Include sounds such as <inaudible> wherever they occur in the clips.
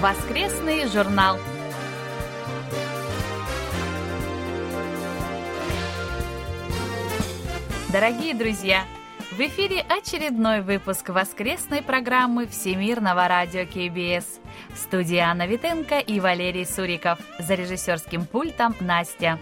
Воскресный журнал. Дорогие друзья, в эфире очередной выпуск воскресной программы Всемирного радио КБС. В студии Анна Витенко и Валерий Суриков. За режиссерским пультом Настя.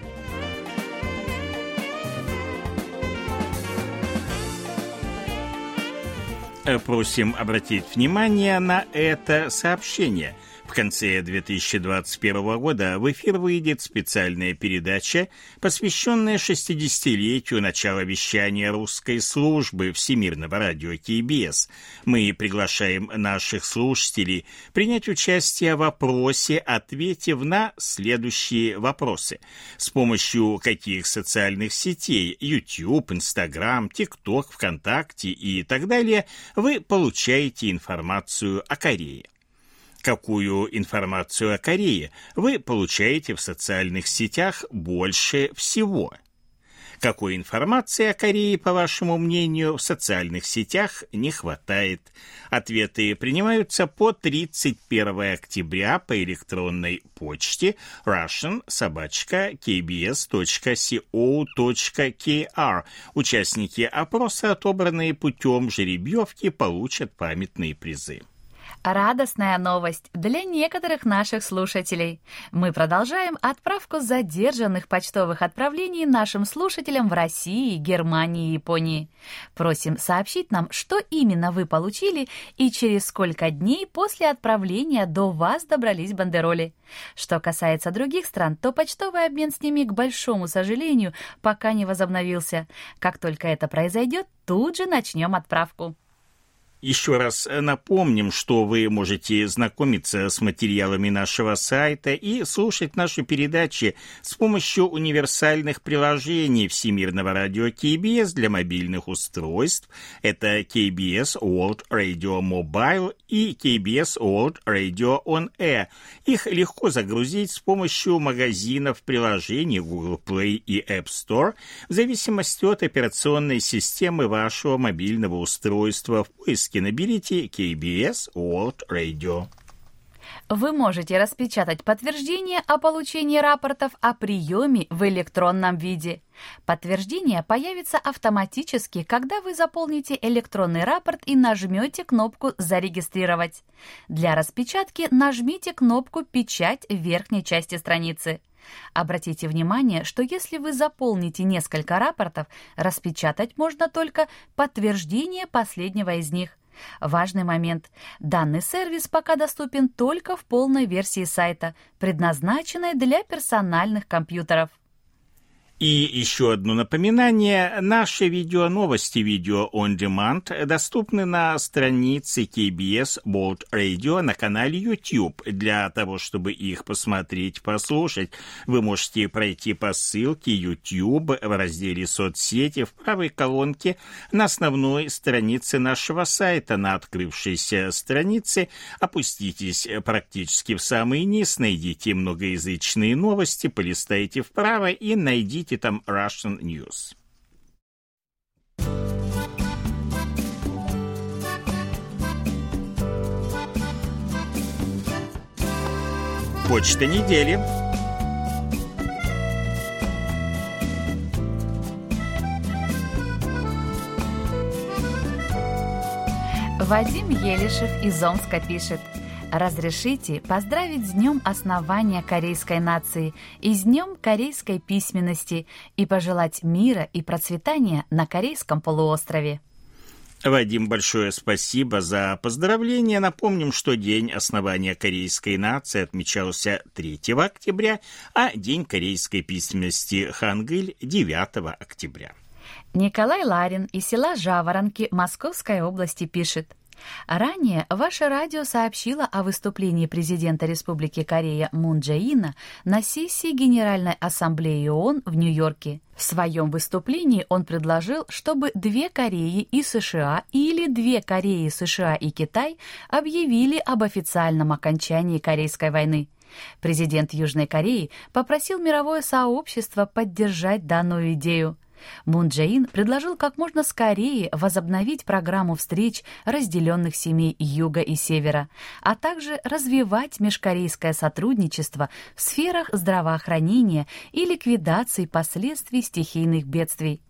Просим обратить внимание на это сообщение – конце 2021 года в эфир выйдет специальная передача, посвященная 60-летию начала вещания русской службы Всемирного радио КБС. Мы приглашаем наших слушателей принять участие в вопросе, ответив на следующие вопросы. С помощью каких социальных сетей YouTube, Instagram, TikTok, ВКонтакте и так далее вы получаете информацию о Корее? Какую информацию о Корее вы получаете в социальных сетях больше всего. Какой информации о Корее, по вашему мнению, в социальных сетях не хватает? Ответы принимаются по 31 октября по электронной почте russian-kbs.co.kr. Участники опроса, отобранные путем жеребьевки, получат памятные призы. Радостная новость для некоторых наших слушателей. Мы продолжаем отправку задержанных почтовых отправлений нашим слушателям в России, Германии и Японии. Просим сообщить нам, что именно вы получили и через сколько дней после отправления до вас добрались бандероли. Что касается других стран, то почтовый обмен с ними, к большому сожалению, пока не возобновился. Как только это произойдет, тут же начнем отправку. Еще раз напомним, что вы можете знакомиться с материалами нашего сайта и слушать наши передачи с помощью универсальных приложений Всемирного радио KBS для мобильных устройств. Это KBS World Radio Mobile и KBS World Radio On Air. Их легко загрузить с помощью магазинов приложений Google Play и App Store в зависимости от операционной системы вашего мобильного устройства в поиске поиске наберите KBS World Radio. Вы можете распечатать подтверждение о получении рапортов о приеме в электронном виде. Подтверждение появится автоматически, когда вы заполните электронный рапорт и нажмете кнопку «Зарегистрировать». Для распечатки нажмите кнопку «Печать» в верхней части страницы. Обратите внимание, что если вы заполните несколько рапортов, распечатать можно только подтверждение последнего из них. Важный момент. Данный сервис пока доступен только в полной версии сайта, предназначенной для персональных компьютеров. И еще одно напоминание. Наши видео-новости видео on demand доступны на странице KBS World Radio на канале YouTube. Для того, чтобы их посмотреть, послушать, вы можете пройти по ссылке YouTube в разделе «Соцсети» в правой колонке на основной странице нашего сайта. На открывшейся странице опуститесь практически в самый низ, найдите многоязычные новости, полистайте вправо и найдите там Russian News. Почта недели. Вадим Елишев из Омска пишет – Разрешите поздравить с днем основания корейской нации и с днем корейской письменности и пожелать мира и процветания на корейском полуострове. Вадим, большое спасибо за поздравления. Напомним, что День основания корейской нации отмечался 3 октября, а День корейской письменности Хангыль 9 октября. Николай Ларин из села Жаворонки Московской области пишет – Ранее ваше радио сообщило о выступлении президента Республики Корея Мун Джаина на сессии Генеральной Ассамблеи ООН в Нью-Йорке. В своем выступлении он предложил, чтобы две Кореи и США или две Кореи, США и Китай объявили об официальном окончании Корейской войны. Президент Южной Кореи попросил мировое сообщество поддержать данную идею. Мун Джаин предложил как можно скорее возобновить программу встреч разделенных семей Юга и Севера, а также развивать межкорейское сотрудничество в сферах здравоохранения и ликвидации последствий стихийных бедствий.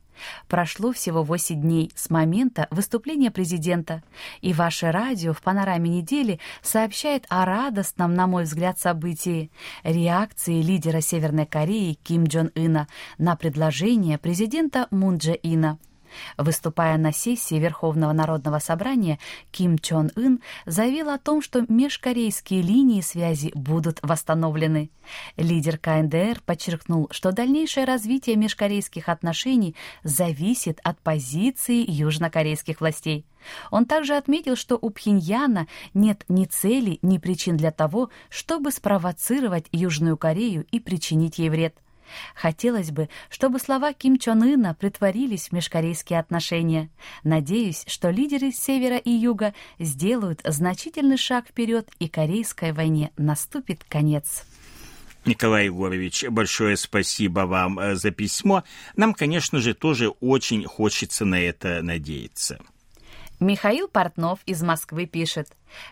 Прошло всего 8 дней с момента выступления президента, и ваше радио в панораме недели сообщает о радостном, на мой взгляд, событии – реакции лидера Северной Кореи Ким Джон Ына на предложение президента Мун Дже Ина – Выступая на сессии Верховного народного собрания, Ким Чон Ын заявил о том, что межкорейские линии связи будут восстановлены. Лидер КНДР подчеркнул, что дальнейшее развитие межкорейских отношений зависит от позиции южнокорейских властей. Он также отметил, что у Пхеньяна нет ни цели, ни причин для того, чтобы спровоцировать Южную Корею и причинить ей вред. Хотелось бы, чтобы слова Ким Чон Ына притворились в межкорейские отношения. Надеюсь, что лидеры севера и юга сделают значительный шаг вперед, и корейской войне наступит конец. Николай Егорович, большое спасибо вам э, за письмо. Нам, конечно же, тоже очень хочется на это надеяться. Михаил Портнов из Москвы пишет.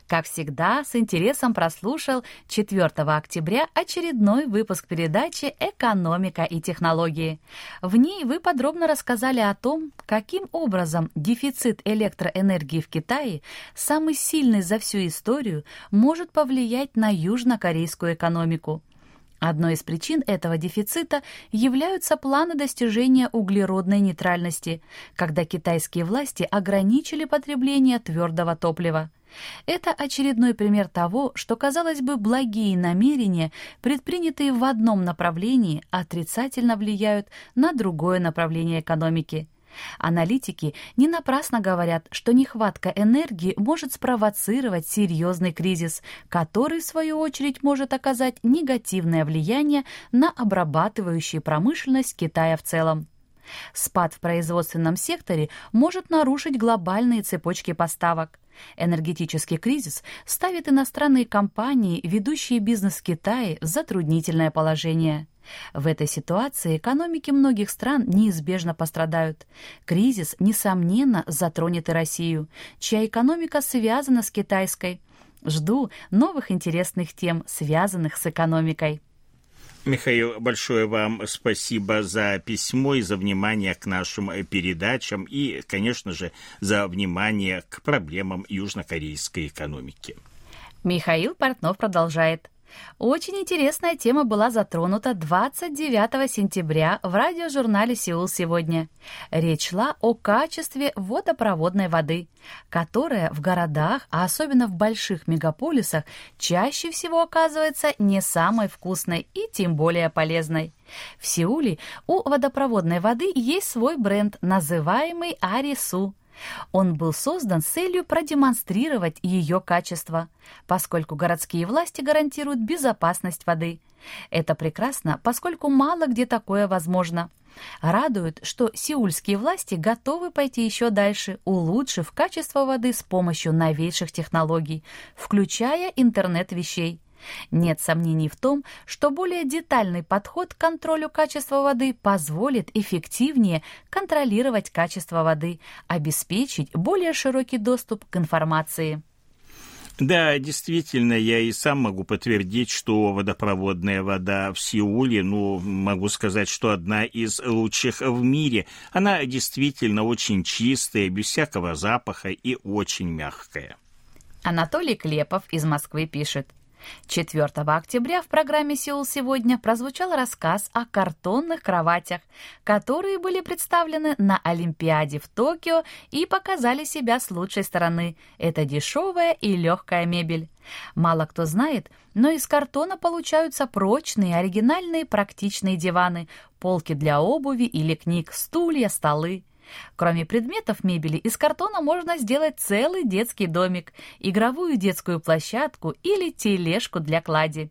Как всегда, с интересом прослушал 4 октября очередной выпуск передачи «Экономика и технологии». В ней вы подробно рассказали о том, каким образом дефицит электроэнергии в Китае, самый сильный за всю историю, может повлиять на южнокорейскую экономику. Одной из причин этого дефицита являются планы достижения углеродной нейтральности, когда китайские власти ограничили потребление твердого топлива. Это очередной пример того, что, казалось бы, благие намерения, предпринятые в одном направлении, отрицательно влияют на другое направление экономики. Аналитики не напрасно говорят, что нехватка энергии может спровоцировать серьезный кризис, который, в свою очередь, может оказать негативное влияние на обрабатывающую промышленность Китая в целом. Спад в производственном секторе может нарушить глобальные цепочки поставок. Энергетический кризис ставит иностранные компании, ведущие бизнес в Китае, в затруднительное положение. В этой ситуации экономики многих стран неизбежно пострадают. Кризис, несомненно, затронет и Россию, чья экономика связана с китайской. Жду новых интересных тем, связанных с экономикой. Михаил, большое вам спасибо за письмо и за внимание к нашим передачам и, конечно же, за внимание к проблемам южнокорейской экономики. Михаил Портнов продолжает. Очень интересная тема была затронута 29 сентября в радиожурнале «Сеул сегодня». Речь шла о качестве водопроводной воды, которая в городах, а особенно в больших мегаполисах, чаще всего оказывается не самой вкусной и тем более полезной. В Сеуле у водопроводной воды есть свой бренд, называемый Арису. Он был создан с целью продемонстрировать ее качество, поскольку городские власти гарантируют безопасность воды. Это прекрасно, поскольку мало где такое возможно. Радует, что сеульские власти готовы пойти еще дальше, улучшив качество воды с помощью новейших технологий, включая интернет вещей. Нет сомнений в том, что более детальный подход к контролю качества воды позволит эффективнее контролировать качество воды, обеспечить более широкий доступ к информации. Да, действительно, я и сам могу подтвердить, что водопроводная вода в Сеуле, ну, могу сказать, что одна из лучших в мире. Она действительно очень чистая, без всякого запаха и очень мягкая. Анатолий Клепов из Москвы пишет – 4 октября в программе «Сеул сегодня» прозвучал рассказ о картонных кроватях, которые были представлены на Олимпиаде в Токио и показали себя с лучшей стороны. Это дешевая и легкая мебель. Мало кто знает, но из картона получаются прочные, оригинальные, практичные диваны, полки для обуви или книг, стулья, столы. Кроме предметов мебели, из картона можно сделать целый детский домик, игровую детскую площадку или тележку для клади.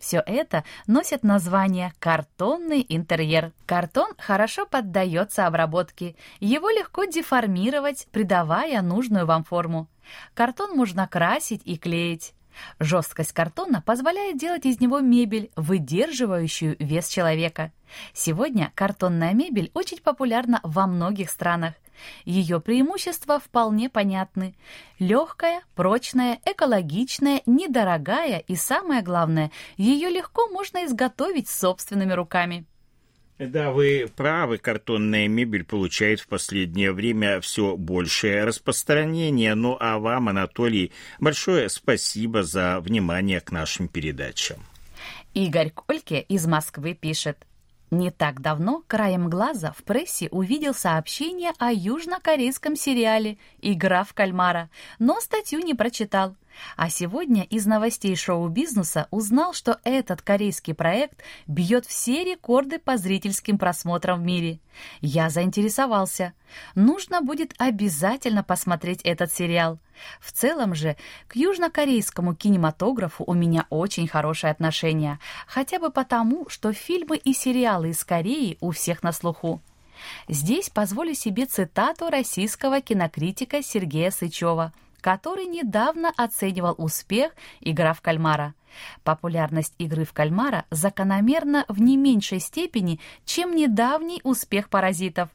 Все это носит название «картонный интерьер». Картон хорошо поддается обработке. Его легко деформировать, придавая нужную вам форму. Картон можно красить и клеить. Жесткость картона позволяет делать из него мебель, выдерживающую вес человека. Сегодня картонная мебель очень популярна во многих странах. Ее преимущества вполне понятны. Легкая, прочная, экологичная, недорогая и, самое главное, ее легко можно изготовить собственными руками. Да, вы правы, картонная мебель получает в последнее время все большее распространение. Ну а вам, Анатолий, большое спасибо за внимание к нашим передачам. Игорь Кольке из Москвы пишет. Не так давно краем глаза в прессе увидел сообщение о южнокорейском сериале «Игра в кальмара», но статью не прочитал. А сегодня из новостей шоу-бизнеса узнал, что этот корейский проект бьет все рекорды по зрительским просмотрам в мире. Я заинтересовался. Нужно будет обязательно посмотреть этот сериал. В целом же, к южнокорейскому кинематографу у меня очень хорошее отношение, хотя бы потому, что фильмы и сериалы из Кореи у всех на слуху. Здесь позволю себе цитату российского кинокритика Сергея Сычева – который недавно оценивал успех «Игра в кальмара». Популярность игры в кальмара закономерна в не меньшей степени, чем недавний успех «Паразитов».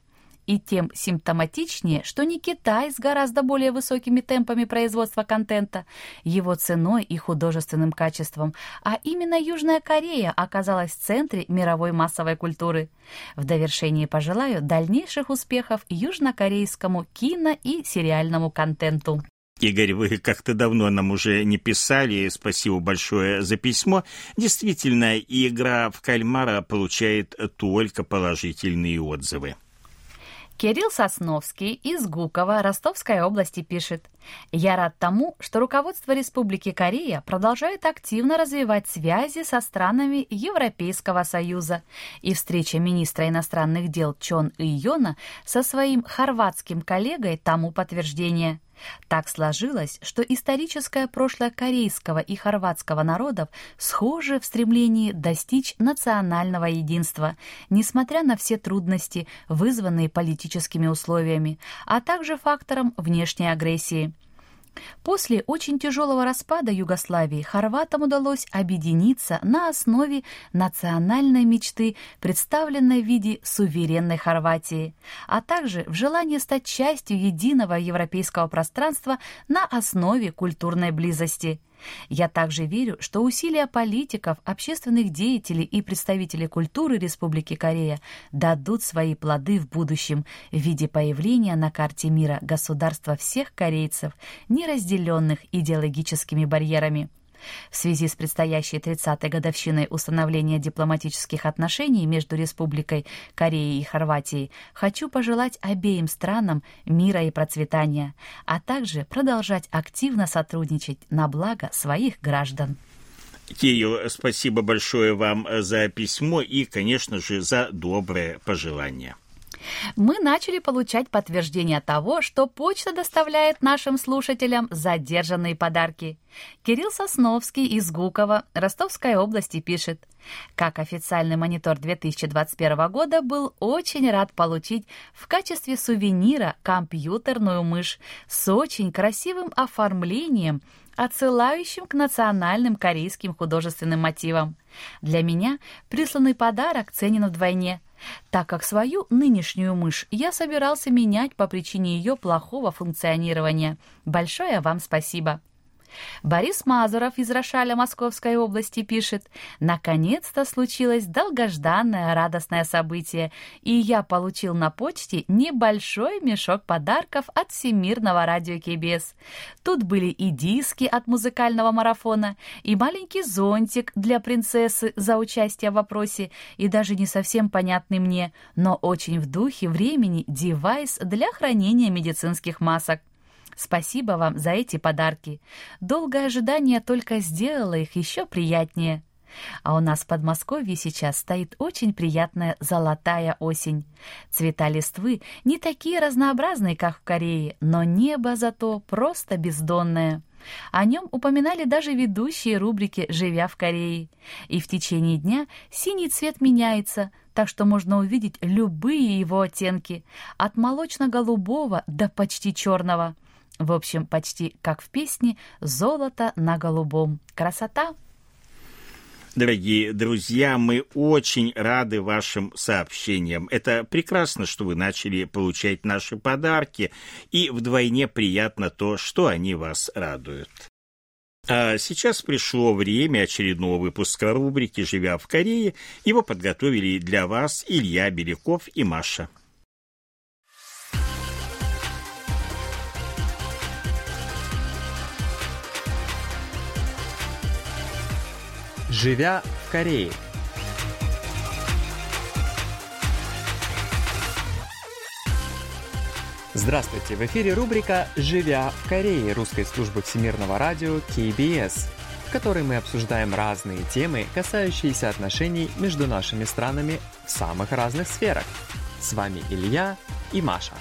И тем симптоматичнее, что не Китай с гораздо более высокими темпами производства контента, его ценой и художественным качеством, а именно Южная Корея оказалась в центре мировой массовой культуры. В довершении пожелаю дальнейших успехов южнокорейскому кино и сериальному контенту. Игорь, вы как-то давно нам уже не писали, спасибо большое за письмо. Действительно, игра в кальмара получает только положительные отзывы. Кирилл Сосновский из Гукова Ростовской области пишет. «Я рад тому, что руководство Республики Корея продолжает активно развивать связи со странами Европейского Союза, и встреча министра иностранных дел Чон Ийона со своим хорватским коллегой тому подтверждение». Так сложилось, что историческое прошлое корейского и хорватского народов схоже в стремлении достичь национального единства, несмотря на все трудности, вызванные политическими условиями, а также фактором внешней агрессии – После очень тяжелого распада Югославии хорватам удалось объединиться на основе национальной мечты, представленной в виде суверенной Хорватии, а также в желании стать частью единого европейского пространства на основе культурной близости. Я также верю, что усилия политиков, общественных деятелей и представителей культуры Республики Корея дадут свои плоды в будущем в виде появления на карте мира государства всех корейцев, не разделенных идеологическими барьерами. В связи с предстоящей 30-й годовщиной установления дипломатических отношений между Республикой Кореей и Хорватией хочу пожелать обеим странам мира и процветания, а также продолжать активно сотрудничать на благо своих граждан. Кирилл, спасибо большое вам за письмо и, конечно же, за доброе пожелание мы начали получать подтверждение того, что почта доставляет нашим слушателям задержанные подарки. Кирилл Сосновский из Гукова, Ростовской области, пишет. Как официальный монитор 2021 года был очень рад получить в качестве сувенира компьютерную мышь с очень красивым оформлением, отсылающим к национальным корейским художественным мотивам. Для меня присланный подарок ценен вдвойне – так как свою нынешнюю мышь я собирался менять по причине ее плохого функционирования. Большое вам спасибо. Борис Мазуров из Рошаля Московской области пишет, «Наконец-то случилось долгожданное радостное событие, и я получил на почте небольшой мешок подарков от Всемирного радио КБС. Тут были и диски от музыкального марафона, и маленький зонтик для принцессы за участие в вопросе, и даже не совсем понятный мне, но очень в духе времени девайс для хранения медицинских масок. Спасибо вам за эти подарки. Долгое ожидание только сделало их еще приятнее. А у нас в Подмосковье сейчас стоит очень приятная золотая осень. Цвета листвы не такие разнообразные, как в Корее, но небо зато просто бездонное. О нем упоминали даже ведущие рубрики «Живя в Корее». И в течение дня синий цвет меняется, так что можно увидеть любые его оттенки, от молочно-голубого до почти черного – в общем, почти как в песне «Золото на голубом». Красота! Дорогие друзья, мы очень рады вашим сообщениям. Это прекрасно, что вы начали получать наши подарки, и вдвойне приятно то, что они вас радуют. А сейчас пришло время очередного выпуска рубрики «Живя в Корее». Его подготовили для вас Илья Беляков и Маша. Живя в Корее. Здравствуйте! В эфире рубрика «Живя в Корее» русской службы всемирного радио KBS, в которой мы обсуждаем разные темы, касающиеся отношений между нашими странами в самых разных сферах. С вами Илья и Маша.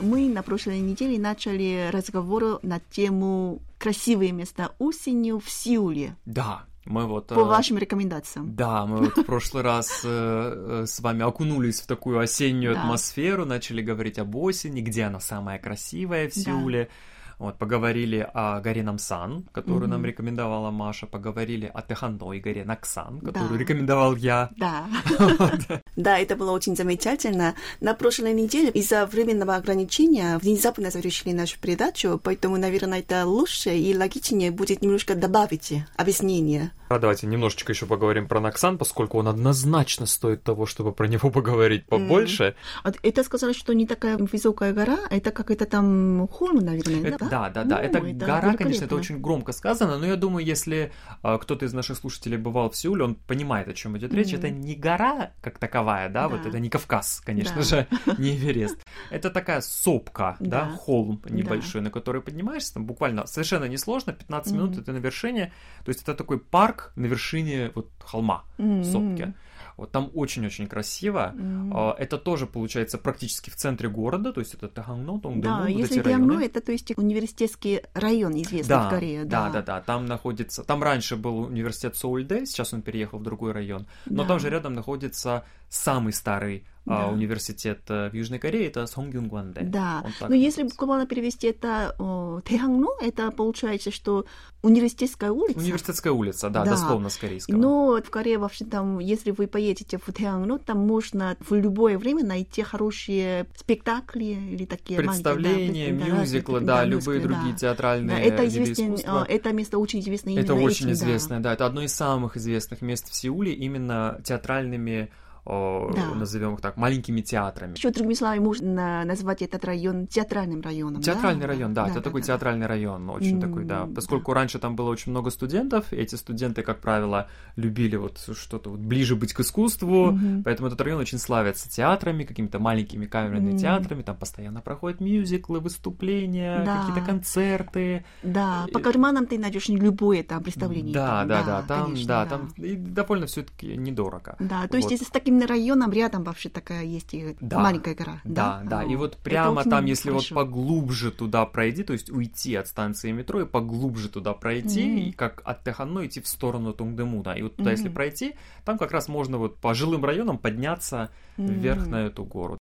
Мы на прошлой неделе начали разговор на тему красивые места осенью в Сеуле. Да, мы вот... По вашим рекомендациям. Да, мы вот в прошлый раз э, с вами окунулись в такую осеннюю Да. атмосферу, начали говорить об осени, где она самая красивая в Сеуле. Вот, поговорили о горе Намсан, которую нам Мгм. рекомендовала Маша, поговорили о Теханной горе Наксан, которую Да. рекомендовал я. Да. <laughs> Да, это было очень замечательно. На прошлой неделе из-за временного ограничения внезапно завершили нашу передачу, поэтому, наверное, это лучше и логичнее будет немножко добавить объяснение. А давайте немножечко еще поговорим про Наксан, поскольку он однозначно стоит того, чтобы про него <laughs> поговорить побольше. А Это сказали, что не такая высокая гора, а это как это там холм, наверное, Это- да? да, да, да. Ну, это гора, конечно, это очень громко сказано, но я думаю, если а, кто-то из наших слушателей бывал в Сеуле, он понимает, о чем идет речь. Мгм. Это не гора как таковая, да, вот Да. это не Кавказ, конечно Да. же, <laughs> не Эверест. Это такая сопка, да, Да. холм небольшой, на который поднимаешься, там буквально совершенно несложно, 15 минут ты на вершине. То есть это такой парк на вершине вот холма, М, сопки. Вот там очень-очень красиво. А, Это тоже получается практически в центре города, то есть это Тахангно, Тонгдэму, Да, вот если эти. Диамно, это то есть университетский район известный в Корее. да, да, да. Там находится, там раньше был университет Соульде, сейчас он переехал в другой район, но Да. там же рядом находится самый старый Да. университет э, в Южной Корее, это Сонгюнгванде. Да, но если буквально перевести это о, Тэхангно, это получается, что университетская улица. Университетская улица, да, Да. дословно с корейского. Но в Корее вообще там, если вы поедете в Тэхангно, там можно в любое время найти хорошие спектакли или такие Представления, маленькие, да, мюзиклы, да, да, да, любые мюзиклы, другие да. театральные Да, это известен, а, это место очень известно именно Это очень этим, да. известное, да. Это одно из самых известных мест в Сеуле именно театральными, Да. назовем их так, маленькими театрами. Еще другими словами можно назвать этот район театральным районом. да? Театральный район, да, это такой да. театральный район, очень М, такой, да. да. Поскольку раньше там было очень много студентов, и эти студенты, как правило, любили вот что-то вот ближе быть к искусству, Мгм. поэтому этот район очень славится театрами, какими-то маленькими камерными М. театрами, там постоянно проходят мюзиклы, выступления, Да. какие-то концерты. Да, по карманам ты найдешь любое там представление. Да, там, да, да, там, конечно, да, там и довольно все-таки недорого. Да, то есть Вот. если с таким районом рядом вообще такая есть и Да. маленькая гора. Да, да, и О, вот прямо там, если хорошо. вот поглубже туда пройти, то есть уйти от станции метро и поглубже туда пройти, Мгм. и как от Теханно идти в сторону Тунгдемуна. И вот туда, если Мгм. пройти, там как раз можно вот по жилым районам подняться вверх М. на эту гору.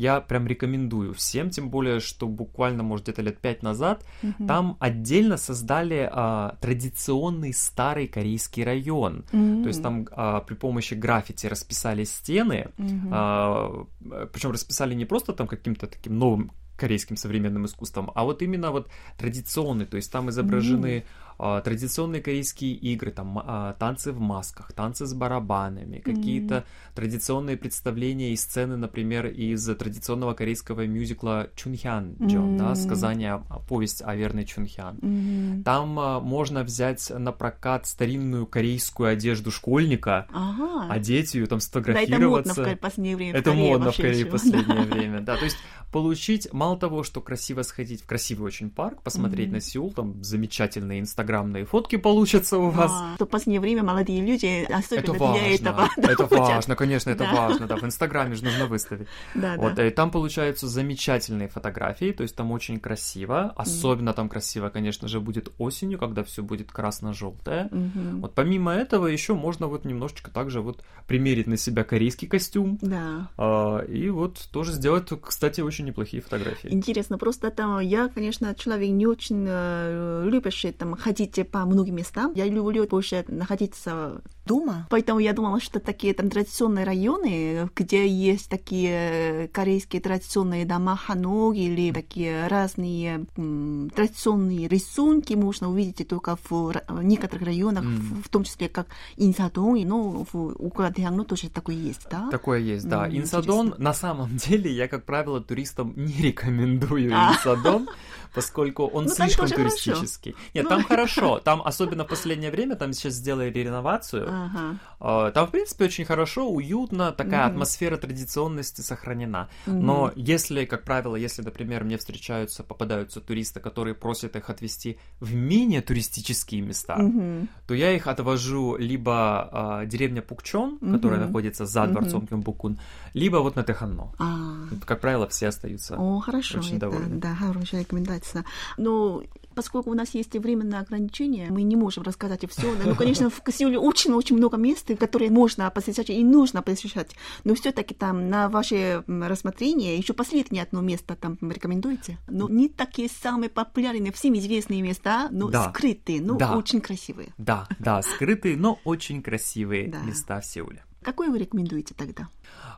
Я прям рекомендую всем, тем более, что буквально, может, где-то лет пять назад Мгм. там отдельно создали а, традиционный старый корейский район. М. То есть там а, при помощи граффити расписали стены, Мгм. причем расписали не просто там каким-то таким новым корейским современным искусством, а вот именно вот традиционный, то есть там изображены а, традиционные корейские игры, там а, танцы в масках, танцы с барабанами, какие-то традиционные представления и сцены, например, из традиционного корейского мюзикла Чунхян Джон, да, Мгм. сказание, а, повесть о верной Чунхян. Мгм. Там а, можно взять на прокат старинную корейскую одежду школьника, Ага. одеть ее, там да, это модно сфотографироваться. в в последнее время. в Это Корее модно в Корее в последнее время, да. То <laughs> есть получить, мало того, что красиво сходить в красивый очень парк, посмотреть Мгм. на Сеул, там замечательные инстаграм инстаграмные фотки получатся у вас. А, то в последнее время молодые люди особенно Это для важно, этого. <laughs> да, это хотят. важно, конечно, это Да. важно, да, в Инстаграме же нужно выставить. Да, Вот, да. и там получаются замечательные фотографии, то есть там очень красиво, особенно там красиво, конечно же, будет осенью, когда все будет красно-желтое. Мгм. Вот помимо этого еще можно вот немножечко также вот примерить на себя корейский костюм, Да. а, и вот тоже сделать, кстати, очень неплохие фотографии. Интересно, просто там я, конечно, человек не очень э, любящий там ходить по многим местам. Я люблю больше находиться дома. Поэтому я думала, что такие там традиционные районы, где есть такие корейские традиционные дома ханок или такие разные м, традиционные рисунки можно увидеть только в некоторых районах, М. в, в том числе как Инсадон, и, ну, в Укладеангно тоже такое есть, да? Такое есть, да. М, Инсадон, интересно. на самом деле, я, как правило, туристам не рекомендую <laughs> А. Инсадон, поскольку он Ну, слишком туристический. Нет, Ну. там хорошо. <laughs> Там, особенно в последнее время, там сейчас сделали реновацию. Ага. А, Там, в принципе, очень хорошо, уютно, такая Мгм. атмосфера традиционности сохранена. Мгм. Но если, как правило, если, например, мне встречаются, попадаются туристы, которые просят их отвезти в менее туристические места, Мгм. то я их отвожу либо а, деревня Пукчон, которая Мгм. находится за дворцом Кёмбукун, либо вот на Теханно. А. Как правило, все остаются. О, хорошо, очень это, довольны. да, хорошая рекомендация. Но поскольку у нас есть временное ограничение, мы не можем рассказать все. Ну, конечно, в Сеуле очень-очень много мест, которые можно посещать и нужно посещать. Но все-таки там на ваше рассмотрение еще последнее одно место там рекомендуете. Но не такие самые популярные, всем известные места, но Да. скрытые, но Да. очень красивые. Да, да, скрытые, но очень красивые Да. места в Сеуле. Какой вы рекомендуете тогда?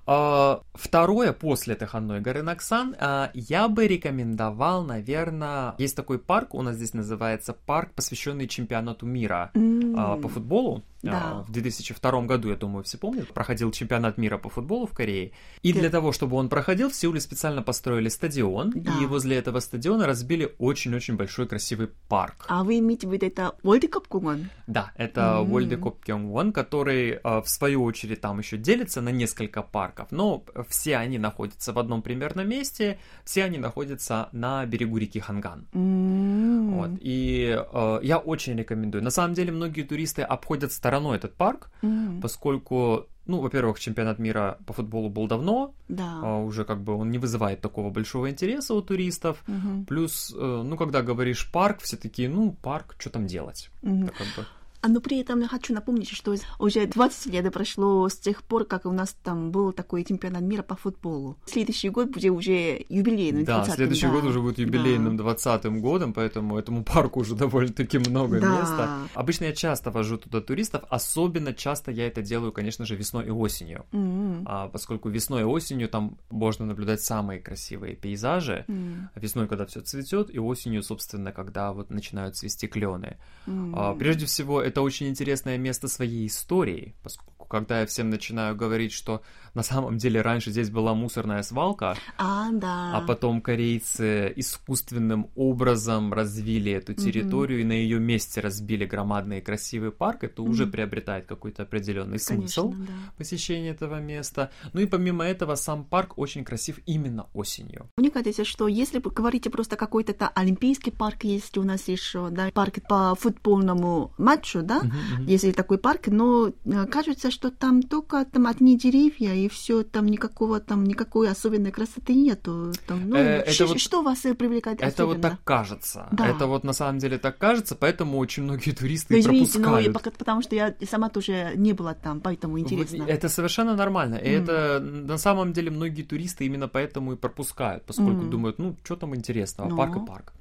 А, Второе, после Теханной горы Наксан, а, я бы рекомендовал, наверное, есть такой парк, у нас здесь называется парк, посвященный чемпионату мира а, по футболу. Да. В 2002 году, я думаю, все помнят, проходил чемпионат мира по футболу в Корее. И Да. для того, чтобы он проходил, в Сеуле специально построили стадион, Да. и возле этого стадиона разбили очень-очень большой красивый парк. А вы имеете в виду это World Cup Да, это М. World Cup который, в свою очередь, там еще делится на несколько парков, но все они находятся в одном примерно месте, все они находятся на берегу реки Ханган. М. Вот, и э, я очень рекомендую. На самом деле, многие туристы обходят стороной этот парк, М. поскольку, ну, во-первых, чемпионат мира по футболу был давно, Да. а уже как бы он не вызывает такого большого интереса у туристов. Мгм. Плюс, э, ну, когда говоришь парк, все такие, ну, парк, что там делать? Мгм. Это как бы... А, но при этом я хочу напомнить, что уже 20 лет прошло с тех пор, как у нас там был такой чемпионат мира по футболу. Следующий год будет уже юбилейный. Да, 20-м, следующий да. год уже будет юбилейным Да. 20-м годом, поэтому этому парку уже <laughs> довольно-таки много Да. места. Обычно я часто вожу туда туристов, особенно часто я это делаю, конечно же, весной и осенью. М. А, поскольку весной и осенью там можно наблюдать самые красивые пейзажи. М. Весной, когда все цветет, и осенью, собственно, когда вот начинают цвести клены. М. А, Прежде всего, это очень интересное место своей истории, поскольку когда я всем начинаю говорить, что на самом деле раньше здесь была мусорная свалка, А, да. а потом корейцы искусственным образом развили эту территорию и на ее месте разбили громадный красивый парк, это уже Мгм. приобретает какой-то определенный Конечно, смысл да. посещения этого места. Ну и помимо этого, сам парк очень красив именно осенью. Мне кажется, что если вы говорите просто какой-то та олимпийский парк есть у нас еще, да, парк по футбольному матчу, да, мгм. если такой парк, но э, кажется, что там только там одни деревья и все, там никакого там никакой особенной красоты нету. Там, ну, Э, это что, вот- что вас э, привлекает Это особенно? вот так кажется. Да. Это вот на самом деле так кажется, поэтому очень многие туристы Ну, и извините, но я пропускают. потому что я сама тоже не была там, поэтому интересно. Это совершенно нормально. И Мгм. это на самом деле многие туристы именно поэтому и пропускают, поскольку Мгм. думают, ну, что там интересного, Ну. парк и парк.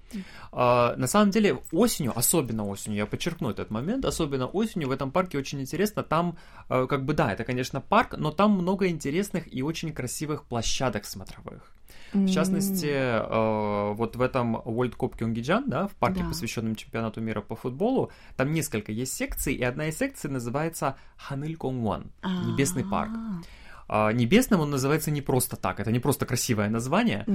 А, на самом деле, осенью, особенно осенью, я подчеркну этот момент, особенно осенью в этом парке очень интересно. Там, э, как бы, да, это, конечно, парк, но там много интересных и очень красивых площадок смотровых. В частности, э, вот в этом World Cup Кёнгиджан, да, в парке, Да. посвященном чемпионату мира по футболу, там несколько есть секций, и одна из секций называется Ханыль Конгвон, Небесный парк. А, Небесным он называется не просто так, это не просто красивое название.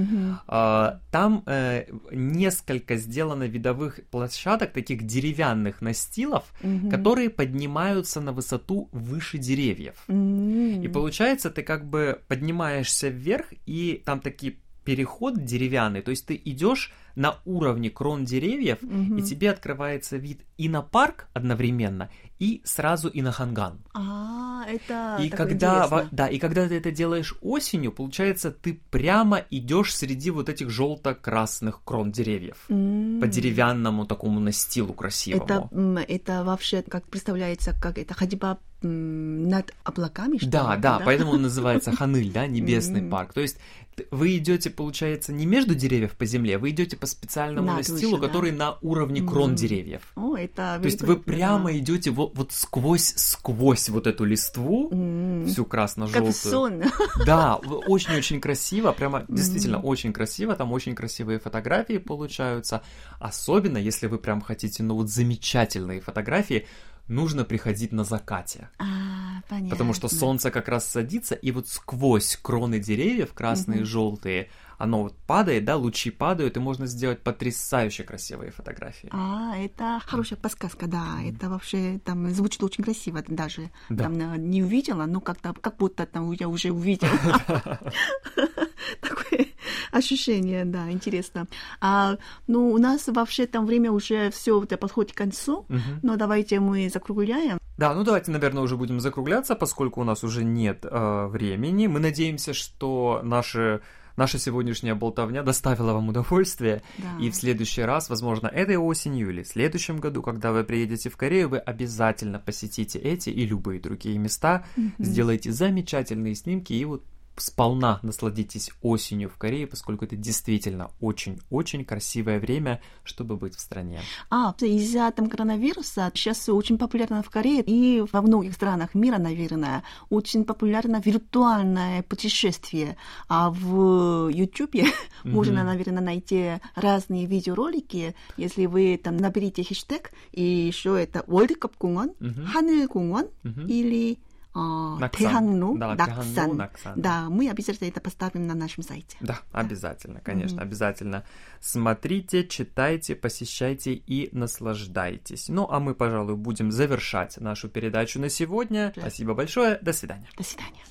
А, Там э, несколько сделано видовых площадок, таких деревянных настилов, Мгм. которые поднимаются на высоту выше деревьев. М. И получается, ты как бы поднимаешься вверх, и там такие переход деревянный, то есть ты идешь на уровне крон деревьев, и тебе открывается вид и на парк одновременно, и сразу и на Ханган. А, это И когда, интересно. да, и когда ты это делаешь осенью, получается, ты прямо идешь среди вот этих желто-красных крон деревьев. М. По деревянному такому настилу красивому. Это, это вообще, как представляется, как это ходьба над облаками, что Да, ли, да, поэтому он называется <laughs> Ханыль, да, небесный парк. То есть вы идете, получается, не между деревьев по земле, вы идете по специальному Да, настилу, да. который на уровне крон Мгм. деревьев. О, это То есть вы прямо да. идете вот, вот сквозь, сквозь вот эту листву, М, всю Как красно-желтую. сон. <laughs> Да, очень-очень красиво, прямо действительно Мгм. очень красиво, там очень красивые фотографии получаются, особенно если вы прям хотите, ну вот замечательные фотографии, нужно приходить на закате. А, понятно. Потому что солнце как раз садится, и вот сквозь кроны деревьев, красные и Мгм. желтые, оно вот падает, да, лучи падают, и можно сделать потрясающе красивые фотографии. А, это хорошая подсказка, да. Это вообще там звучит очень красиво даже. Да. Там э, не увидела, но как-то как будто там я уже увидела. <laughs> Такое ощущение, да, интересно. А, ну, у нас вообще там время уже все подходит к концу. Мгм. Но давайте мы закругляем. Да, ну давайте, наверное, уже будем закругляться, поскольку у нас уже нет э, времени. Мы надеемся, что наши, наша сегодняшняя болтовня доставила вам удовольствие. Да. И в следующий раз, возможно, этой осенью или в следующем году, когда вы приедете в Корею, вы обязательно посетите эти и любые другие места, Мгм. сделайте замечательные снимки и вот сполна насладитесь осенью в Корее, поскольку это действительно очень-очень красивое время, чтобы быть в стране. А, из-за там коронавируса сейчас очень популярно в Корее и во многих странах мира, наверное, очень популярно виртуальное путешествие. А в YouTube <laughs> mm-hmm. можно, наверное, найти разные видеоролики, если вы там наберите хэштег, и еще это World Cup Гунгон, mm-hmm. Ханель Гунгон mm-hmm. или э, Наксан. Техангну, да, Наксан. Наксан. Да, мы обязательно это поставим на нашем сайте. Да, да. обязательно, конечно, mm-hmm. обязательно. Смотрите, читайте, посещайте и наслаждайтесь. Ну, а мы, пожалуй, будем завершать нашу передачу на сегодня. Да. Спасибо большое, до свидания. До свидания.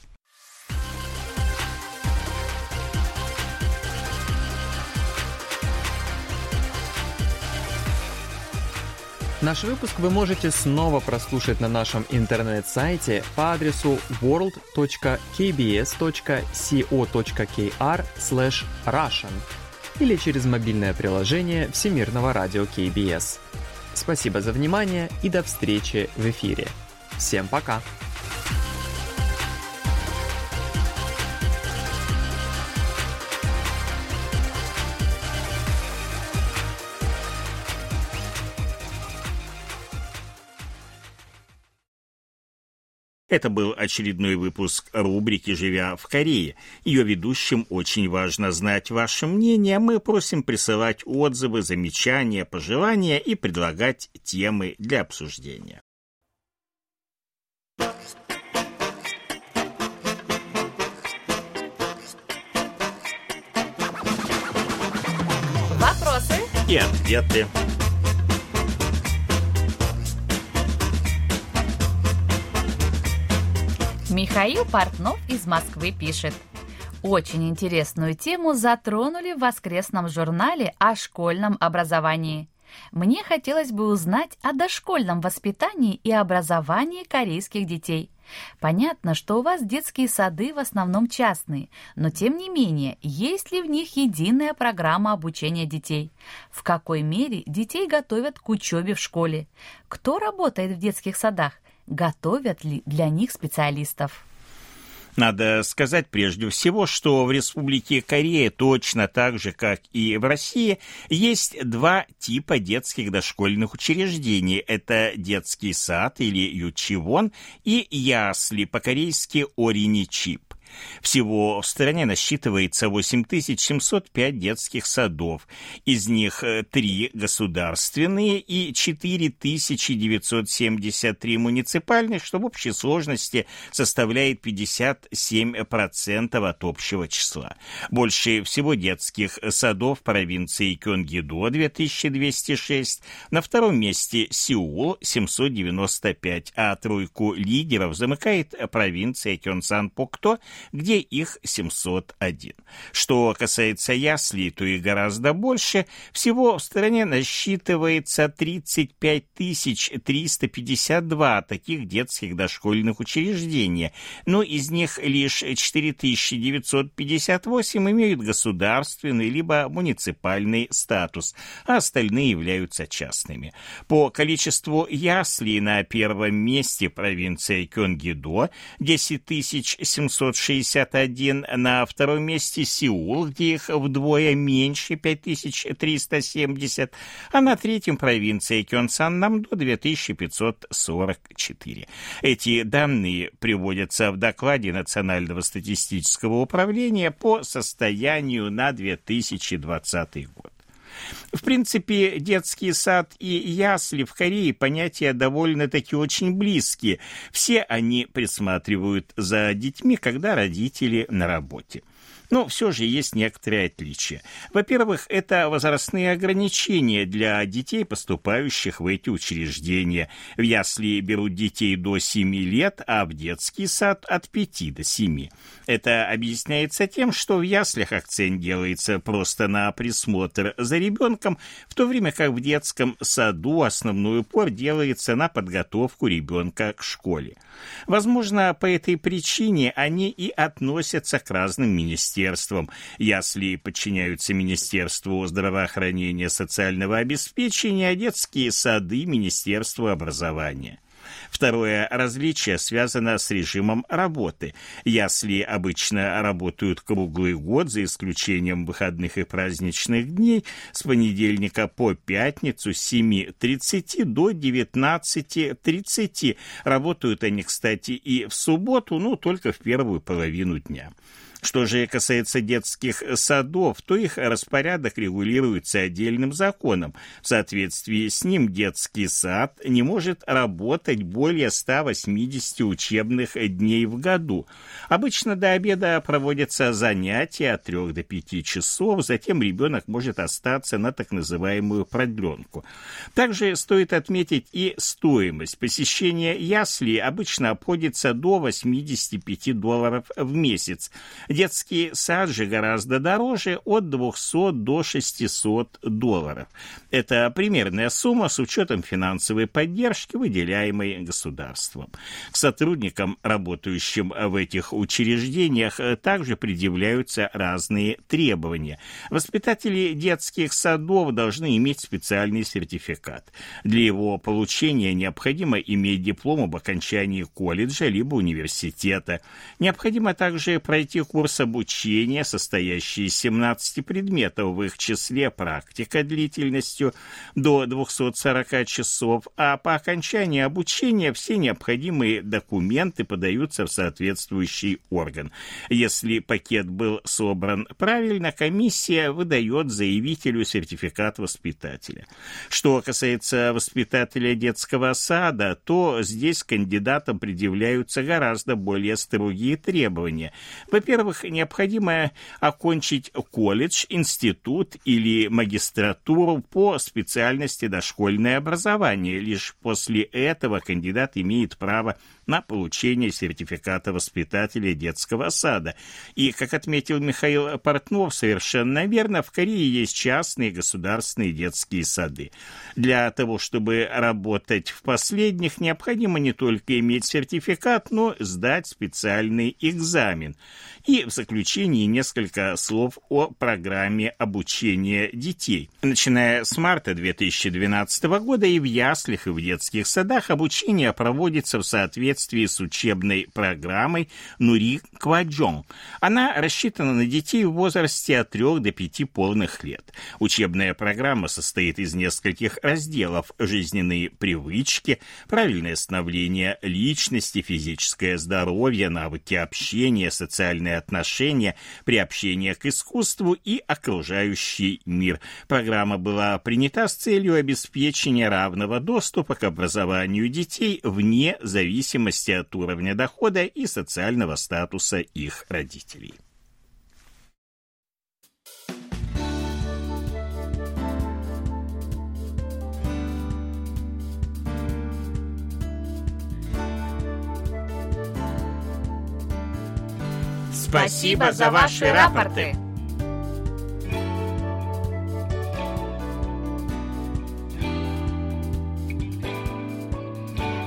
Наш выпуск вы можете снова прослушать на нашем интернет-сайте по адресу world.kbs.co.kr или через мобильное приложение Всемирного радио KBS. Спасибо за внимание и до встречи в эфире. Всем пока! Это был очередной выпуск рубрики «Живя в Корее». Ее ведущим очень важно знать ваше мнение. Мы просим присылать отзывы, замечания, пожелания и предлагать темы для обсуждения. Вопросы? И ответы. Михаил Портнов из Москвы пишет. Очень интересную тему затронули в воскресном журнале о школьном образовании. Мне хотелось бы узнать о дошкольном воспитании и образовании корейских детей. Понятно, что у вас детские сады в основном частные, но тем не менее, есть ли в них единая программа обучения детей? В какой мере детей готовят к учебе в школе? Кто работает в детских садах? Готовят ли для них специалистов? Надо сказать прежде всего, что в Республике Корея точно так же, как и в России, есть два типа детских дошкольных учреждений. Это детский сад или ючивон и ясли, по-корейски ориничип. Всего в стране насчитывается 8705 детских садов. Из них э, три государственные и 4973 муниципальных, что в общей сложности составляет 57% от общего числа. Больше всего детских садов провинции Кёнгидо 2206, на втором месте Сеул 795, а тройку лидеров замыкает провинция Кёнсан-Пукто где их 701. Что касается яслей, то и гораздо больше. Всего в стране насчитывается 35 352 таких детских дошкольных учреждения, но из них лишь 4958 имеют государственный либо муниципальный статус, а остальные являются частными. По количеству яслей на первом месте провинция Кёнгидо 10 761, на втором месте Сеул, где их вдвое меньше 5370, а на третьем провинция Кёнсан-Намдо 2544. Эти данные приводятся в докладе Национального статистического управления по состоянию на 2020 год. В принципе, детский сад и ясли в Корее понятия довольно-таки очень близкие. Все они присматривают за детьми, когда родители на работе. Но все же есть некоторые отличия. Во-первых, это возрастные ограничения для детей, поступающих в эти учреждения. В ясли берут детей до 7 лет, а в детский сад от 5 до 7. Это объясняется тем, что в яслях акцент делается просто на присмотр за ребенком, в то время как в детском саду основной упор делается на подготовку ребенка к школе. Возможно, по этой причине они и относятся к разным министерствам. Ясли подчиняются Министерству здравоохранения социального обеспечения, а детские сады – Министерству образования. Второе различие связано с режимом работы. Ясли обычно работают круглый год, за исключением выходных и праздничных дней, с понедельника по пятницу с 7.30 до 19.30. Работают они, кстати, и в субботу, но только в первую половину дня. Что же касается детских садов, то их распорядок регулируется отдельным законом. В соответствии с ним детский сад не может работать более 180 учебных дней в году. Обычно до обеда проводятся занятия от 3 до 5 часов, затем ребенок может остаться на так называемую продленку. Также стоит отметить и стоимость. Посещения ясли обычно обходится до 85 долларов в месяц. Детский сад же гораздо дороже, от 200 до 600 долларов. Это примерная сумма с учетом финансовой поддержки, выделяемой государством. К сотрудникам, работающим в этих учреждениях, также предъявляются разные требования. Воспитатели детских садов должны иметь специальный сертификат. Для его получения необходимо иметь диплом об окончании колледжа либо университета. Необходимо также пройти курс курс обучения, состоящий из 17 предметов, в их числе практика длительностью до 240 часов, а по окончании обучения все необходимые документы подаются в соответствующий орган. Если пакет был собран правильно, комиссия выдает заявителю сертификат воспитателя. Что касается воспитателя детского сада, то здесь кандидатам предъявляются гораздо более строгие требования. Во-первых, во-первых, необходимо окончить колледж, институт или магистратуру по специальности дошкольное образование. Лишь после этого кандидат имеет право на получение сертификата воспитателя детского сада. И, как отметил Михаил Портнов, совершенно верно, в Корее есть частные государственные детские сады. Для того, чтобы работать в последних, необходимо не только иметь сертификат, но сдать специальный экзамен. И в заключении несколько слов о программе обучения детей. Начиная с марта 2012 года и в яслях, и в детских садах обучение проводится в соответствии с учебной программой Нури Кваджон. Она рассчитана на детей в возрасте от 3 до 5 полных лет. Учебная программа состоит из нескольких разделов «Жизненные привычки», «Правильное становление личности», «Физическое здоровье», «Навыки общения», «Социальное отношения, приобщение к искусству и окружающий мир. Программа была принята с целью обеспечения равного доступа к образованию детей вне зависимости от уровня дохода и социального статуса их родителей. Спасибо за ваши рапорты.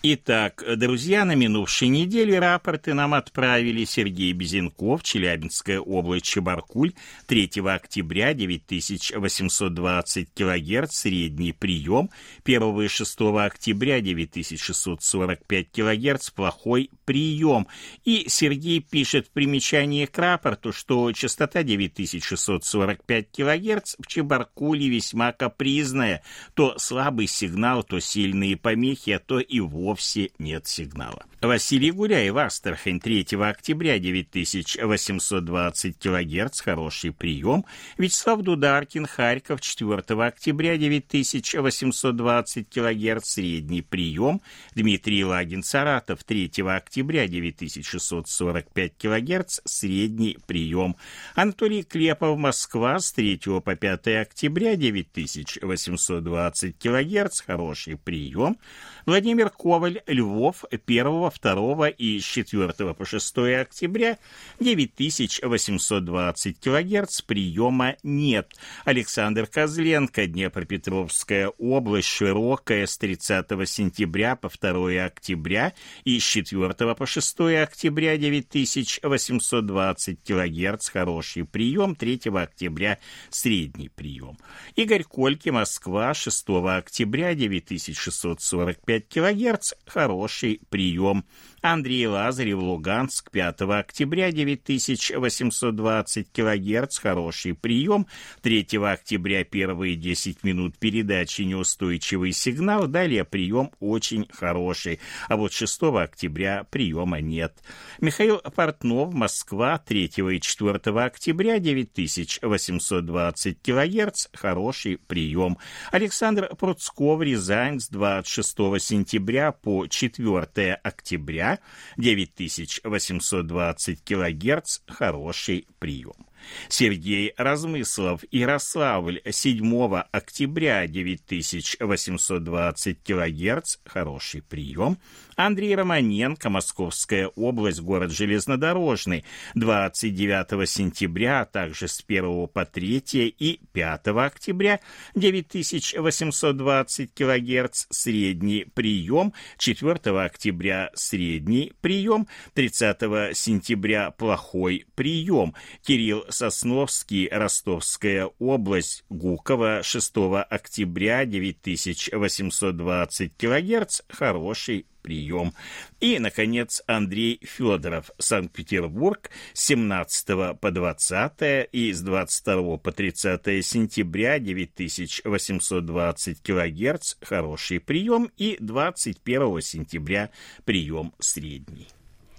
Итак, друзья, на минувшей неделе рапорты нам отправили Сергей Безенков, Челябинская область, Чебаркуль, 3 октября, 9820 кГц, средний прием, 1 и 6 октября, 9645 кГц, плохой прием. И Сергей пишет в примечании к рапорту, что частота 9645 кГц в Чебаркуле весьма капризная, то слабый сигнал, то сильные помехи, а то и вовсе вовсе нет сигнала. Василий Гуляев, Астрахань, 3 октября, 9820 кГц, хороший прием. Вячеслав Дударкин, Харьков, 4 октября, 9820 кГц, средний прием. Дмитрий Лагин, Саратов, 3 октября, 9645 кГц, средний прием. Анатолий Клепов, Москва, с 3 по 5 октября, 9820 кГц, хороший прием. Владимир Коваль, Львов, 1, 2 и с 4 по 6 октября 9820 кГц приема нет. Александр Козленко, Днепропетровская область, Широкая, с 30 сентября по 2 октября и с 4 по 6 октября 9820 кГц хороший прием, 3 октября средний прием. Игорь Кольки, Москва, 6 октября 9645 5 кГц – хороший прием. Андрей Лазарев, Луганск, 5 октября, 9820 кГц, хороший прием. 3 октября, первые 10 минут передачи неустойчивый сигнал, далее прием очень хороший. А вот 6 октября приема нет. Михаил Портнов, Москва, 3 и 4 октября, 9820 кГц, хороший прием. Александр Пруцков, Рязань, с 26 сентября по 4 октября 9820 кГц – хороший прием. Сергей Размыслов, Ярославль, 7 октября, 9820 кГц, хороший прием. Андрей Романенко, Московская область, город Железнодорожный, 29 сентября, а также с 1 по 3 и 5 октября, 9820 кГц, средний прием, 4 октября средний прием, 30 сентября плохой прием. Кирилл Сосновский, Ростовская область, Гуково, 6 октября, 9820 кГц, хороший прием. И, наконец, Андрей Федоров, Санкт-Петербург, 17 по 20 и с 22 по 30 сентября 9820 кГц, хороший прием, и 21 сентября прием средний.